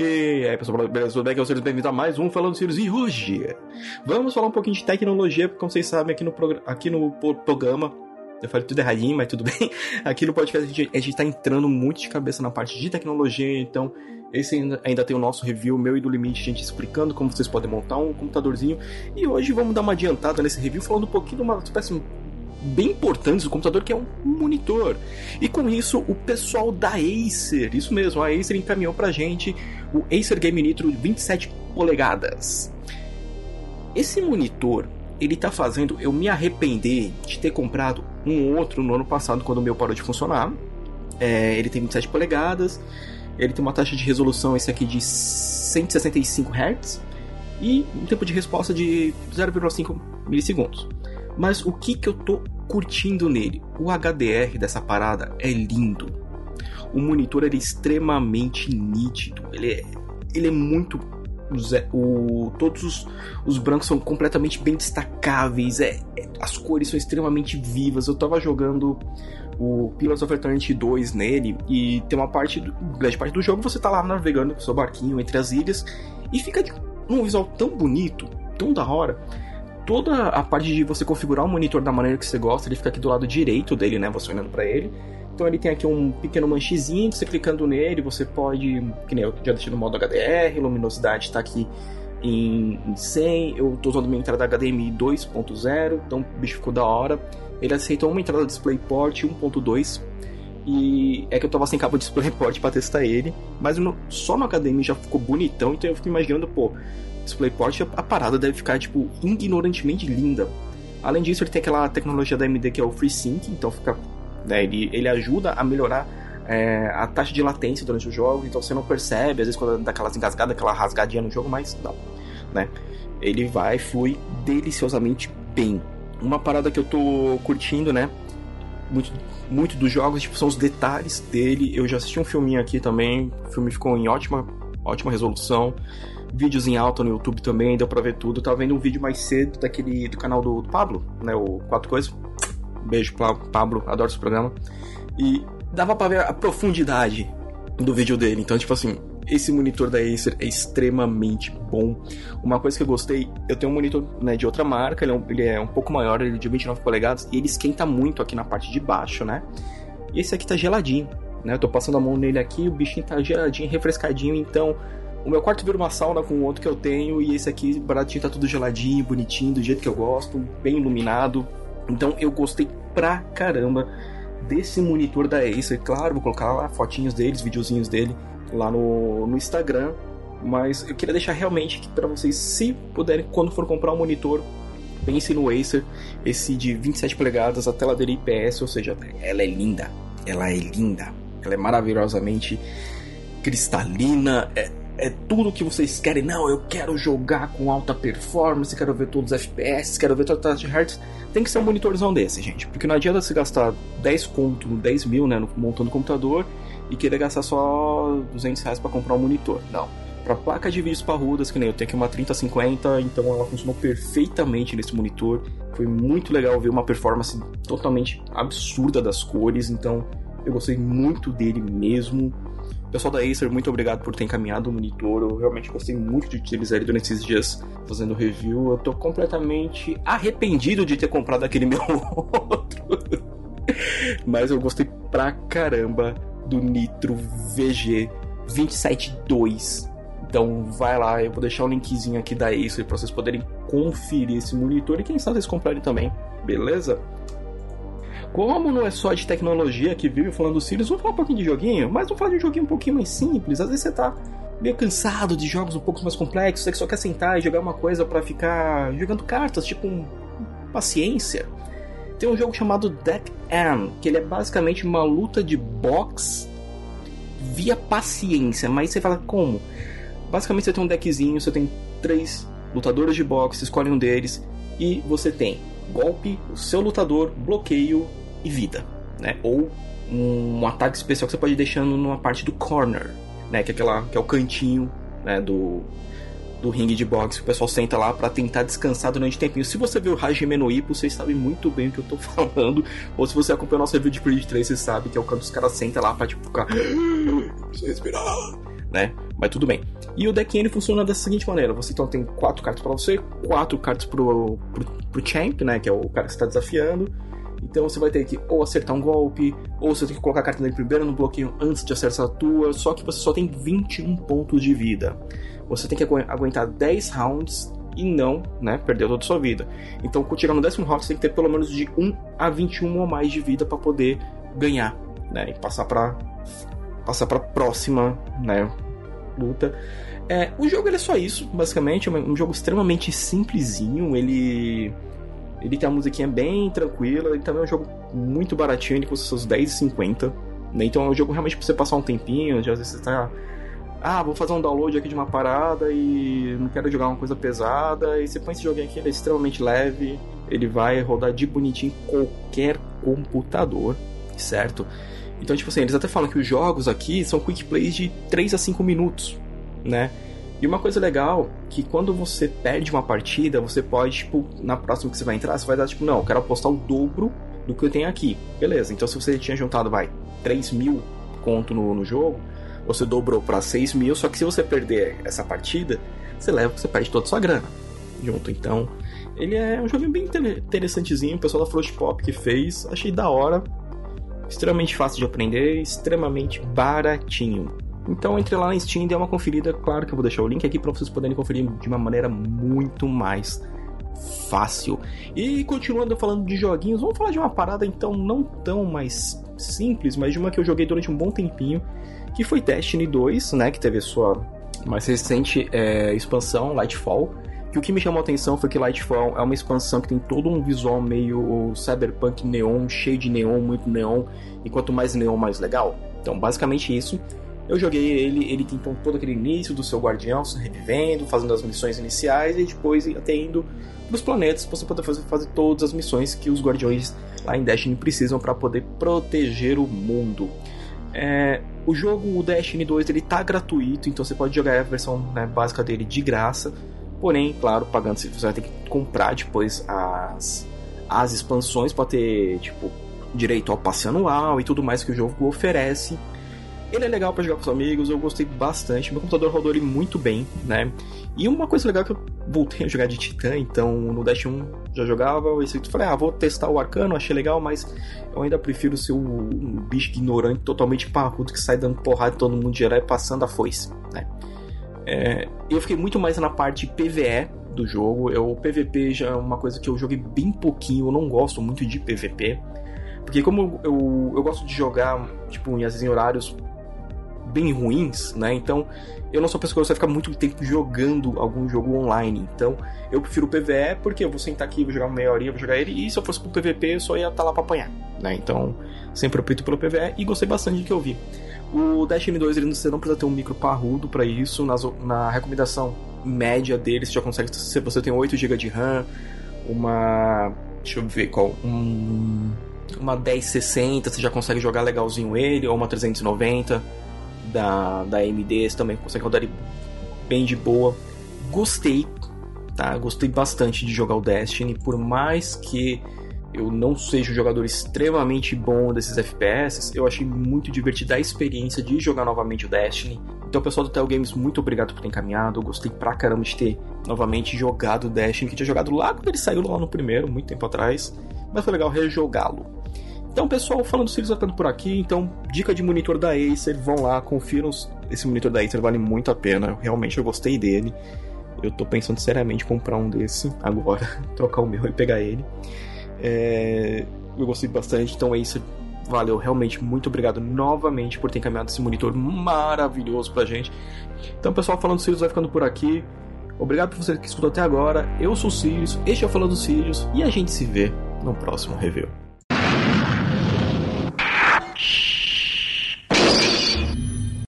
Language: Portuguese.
E aí, pessoal, beleza? Tudo bem? Aqui é o Sirius, bem-vindo a mais um Falando Sirius. E hoje, vamos falar um pouquinho de tecnologia, porque como vocês sabem, aqui no, aqui no programa, eu falei tudo erradinho, mas tudo bem. Aqui no podcast a gente, a gente tá entrando muito de cabeça na parte de tecnologia, então esse ainda, ainda tem o nosso review, meu e do Limite, a gente explicando como vocês podem montar um computadorzinho. E hoje vamos dar uma adiantada nesse review, falando um pouquinho de uma espécie bem importante do computador, que é um monitor. E com isso, o pessoal da Acer, isso mesmo, a Acer encaminhou pra gente o Acer Game Nitro 27 polegadas. Esse monitor, ele tá fazendo eu me arrepender de ter comprado um outro no ano passado, quando o meu parou de funcionar. É, ele tem 27 polegadas, ele tem uma taxa de resolução, esse aqui, de 165 Hz, e um tempo de resposta de 0,5 milissegundos. Mas o que, que eu tô curtindo nele? O HDR dessa parada é lindo. O monitor é extremamente nítido. Ele é, ele é muito. O, todos os, os brancos são completamente bem destacáveis. É, é, as cores são extremamente vivas. Eu tava jogando o Pillars of Eternity 2 nele e tem uma parte, grande parte do jogo você tá lá navegando com seu barquinho entre as ilhas e fica um visual tão bonito, tão da hora toda a parte de você configurar o monitor da maneira que você gosta, ele fica aqui do lado direito dele, né? Você olhando para ele. Então ele tem aqui um pequeno manchezinho, você clicando nele, você pode, que nem eu já deixei no modo HDR, luminosidade está aqui em 100, eu estou usando minha entrada HDMI 2.0, então o bicho ficou da hora. Ele aceitou uma entrada DisplayPort 1.2 e é que eu tava sem cabo de DisplayPort para testar ele, mas no, só no HDMI já ficou bonitão, então eu fico imaginando, pô, DisplayPort, a parada deve ficar, tipo, ignorantemente linda. Além disso, ele tem aquela tecnologia da AMD que é o FreeSync, então fica, né, ele, ele ajuda a melhorar é, a taxa de latência durante o jogo, então você não percebe, às vezes quando dá aquelas engasgadas, aquela rasgadinha no jogo, mas não, né? Ele vai, flui deliciosamente bem. Uma parada que eu tô curtindo, né? Muito, muito dos jogos, tipo, são os detalhes dele. Eu já assisti um filminho aqui também, o filme ficou em ótima, ótima resolução vídeos em alta no YouTube também, deu pra ver tudo. Eu tava vendo um vídeo mais cedo daquele do canal do, do Pablo, né? O Quatro Coisas. Beijo Pablo, adoro esse programa. E dava pra ver a profundidade do vídeo dele. Então, tipo assim, esse monitor da Acer é extremamente bom. Uma coisa que eu gostei, eu tenho um monitor né, de outra marca, ele é, um, ele é um pouco maior, ele é de 29 polegadas, e ele esquenta muito aqui na parte de baixo, né? E esse aqui tá geladinho, né? Eu tô passando a mão nele aqui, o bichinho tá geladinho, refrescadinho, então o meu quarto vira uma sauna com o outro que eu tenho, e esse aqui, baratinho, tá tudo geladinho, bonitinho, do jeito que eu gosto, bem iluminado. Então eu gostei pra caramba desse monitor da Acer. Claro, vou colocar lá fotinhos deles, videozinhos dele lá no, no Instagram. Mas eu queria deixar realmente para vocês, se puderem, quando for comprar um monitor, pense no Acer, esse de 27 polegadas, a tela dele IPS, ou seja, ela é linda, ela é linda, ela é maravilhosamente cristalina, é, é tudo que vocês querem. Não, eu quero jogar com alta performance, quero ver todos os FPS, quero ver todas as hertz. Tem que ser um monitorzão desse, gente. Porque não adianta você gastar 10 conto, 10 mil, né, montando computador e querer gastar só 200 reais pra comprar um monitor. Não. Pra placa de vídeos parrudas, que nem eu tenho aqui uma 3050, então ela funcionou perfeitamente nesse monitor. Foi muito legal ver uma performance totalmente absurda das cores, então eu gostei muito dele mesmo. Pessoal da Acer, muito obrigado por ter encaminhado o monitor. Eu realmente gostei muito de utilizar ele durante esses dias fazendo review. Eu tô completamente arrependido de ter comprado aquele meu outro. Mas eu gostei pra caramba do Nitro VG 272. Então vai lá, eu vou deixar o linkzinho aqui da Acer para vocês poderem conferir esse monitor e quem sabe vocês comprarem também, beleza? Como não é só de tecnologia que vive falando do Sirius, vamos falar um pouquinho de joguinho, mas vamos falar de um joguinho um pouquinho mais simples. Às vezes você tá meio cansado de jogos um pouco mais complexos, você só quer sentar e jogar uma coisa para ficar jogando cartas, tipo um... paciência. Tem um jogo chamado Deck M, que ele é basicamente uma luta de boxe via paciência, mas você fala como? Basicamente você tem um deckzinho, você tem três lutadores de boxe, escolhe um deles e você tem golpe, o seu lutador, bloqueio e vida, né? Ou um, ataque especial que você pode ir deixando numa parte do corner, né? Que é, aquela, que é o cantinho né? do, do ringue de boxe. O pessoal senta lá para tentar descansar durante o tempinho. Se você viu o Hajime no Ippo, vocês sabem muito bem o que eu tô falando. Ou se você acompanhou nosso review de Creed 3, você sabe que é o canto dos caras sentam lá pra tipo ficar. Precisa respirar. Né? Mas tudo bem. E o deck ele funciona da seguinte maneira: você então tem quatro cartas para você, quatro cartas pro, pro, pro champ, né? Que é o cara que está desafiando. Então você vai ter que ou acertar um golpe, ou você tem que colocar a carta dele primeiro no bloqueio antes de acertar a tua, só que você só tem 21 pontos de vida. Você tem que aguentar 10 rounds e não, né, perder toda a sua vida. Então, chegar no décimo round, você tem que ter pelo menos de 1 a 21 ou mais de vida para poder ganhar, né, e passar para passar para próxima, né, luta. É, o jogo é só isso, basicamente, é um jogo extremamente simplesinho, ele ele tem uma musiquinha bem tranquila, ele também é um jogo muito baratinho, ele custa seus 10,50, né? Então é um jogo realmente pra você passar um tempinho, às vezes você tá ah, vou fazer um download aqui de uma parada e não quero jogar uma coisa pesada. E você põe esse joguinho aqui, ele é extremamente leve, ele vai rodar de bonitinho em qualquer computador, certo? Então, tipo assim, eles até falam que os jogos aqui são quick plays de 3 a 5 minutos, né? E uma coisa legal, que quando você perde uma partida, você pode, tipo, na próxima que você vai entrar, você vai dar, tipo, não, eu quero apostar o dobro do que eu tenho aqui. Beleza, então se você tinha juntado, vai, 3 mil conto no, no jogo, você dobrou para 6 mil, só que se você perder essa partida, você leva, você perde toda a sua grana junto. Então, ele é um jogo bem interessantezinho, o pessoal da Float Pop que fez, achei da hora, extremamente fácil de aprender, extremamente baratinho. Então entre lá na Steam e dê uma conferida, claro que eu vou deixar o link aqui para vocês poderem conferir de uma maneira muito mais fácil. E continuando falando de joguinhos, vamos falar de uma parada então não tão mais simples, mas de uma que eu joguei durante um bom tempinho, que foi Destiny 2, né, que teve a sua mais recente é, expansão, Lightfall. Que o que me chamou a atenção foi que Lightfall é uma expansão que tem todo um visual meio cyberpunk neon, cheio de neon, muito neon, e quanto mais neon, mais legal. Então, basicamente isso. Eu joguei ele, ele tem então todo aquele início do seu guardião, se revivendo, fazendo as missões iniciais e depois até indo para os planetas para você poder fazer, fazer todas as missões que os guardiões lá em Destiny precisam para poder proteger o mundo. É, o jogo, o Destiny 2, ele tá gratuito, então você pode jogar a versão né, básica dele de graça. Porém, claro, pagando, você vai ter que comprar depois as, as expansões para ter, tipo, direito ao passe anual e tudo mais que o jogo oferece. Ele é legal para jogar com os amigos, eu gostei bastante. Meu computador rodou ele muito bem, né? E uma coisa legal é que eu voltei a jogar de Titã, então no Dash 1 já jogava, eu falei, ah, vou testar o Arcano, achei legal, mas eu ainda prefiro ser um, bicho ignorante, totalmente parrudo, que sai dando porrada em todo mundo geral e passando a foice, né? É, eu fiquei muito mais na parte PVE do jogo. Eu, o PVP já é uma coisa que eu joguei bem pouquinho, eu não gosto muito de PVP. Porque como eu, eu, gosto de jogar, tipo, às vezes em horários bem ruins, né? Então, eu não sou pessoa que vai ficar muito tempo jogando algum jogo online. Então, eu prefiro o PVE porque eu vou sentar aqui, vou jogar meia horinha, vou jogar ele, e se eu fosse pro PVP, eu só ia estar tá lá pra apanhar, né? Então, sempre opto pelo PVE e gostei bastante do que eu vi. O Destiny 2, ele, você não precisa ter um micro parrudo para isso. Nas, na recomendação média dele, você já consegue, se você tem 8 GB de RAM, uma... deixa eu ver qual... Um, uma 1060, você já consegue jogar legalzinho ele, ou uma 390 da, da AMD, você também consegue rodar ele bem de boa. Gostei, tá? Gostei bastante de jogar o Destiny, por mais que eu não seja um jogador extremamente bom desses FPS, eu achei muito divertida a experiência de jogar novamente o Destiny. Então, pessoal do Tel Games, muito obrigado por ter encaminhado. Eu gostei pra caramba de ter novamente jogado o Destiny, que tinha jogado lá quando ele saiu lá no primeiro, muito tempo atrás. Mas foi legal rejogá-lo. Então, pessoal, falando do Sirius ficando por aqui. Então, dica de monitor da Acer, vão lá, confiram. Esse monitor da Acer vale muito a pena. Realmente eu gostei dele. Eu tô pensando seriamente em comprar um desse agora, trocar o meu e pegar ele. É... Eu gostei bastante, então Acer, valeu, realmente muito obrigado novamente por ter encaminhado esse monitor maravilhoso pra gente. Então, pessoal, falando do Sirius vai ficando por aqui. Obrigado por você que escutou até agora. Eu sou o Sirius, este é o Falando do Sirius e a gente se vê no próximo review.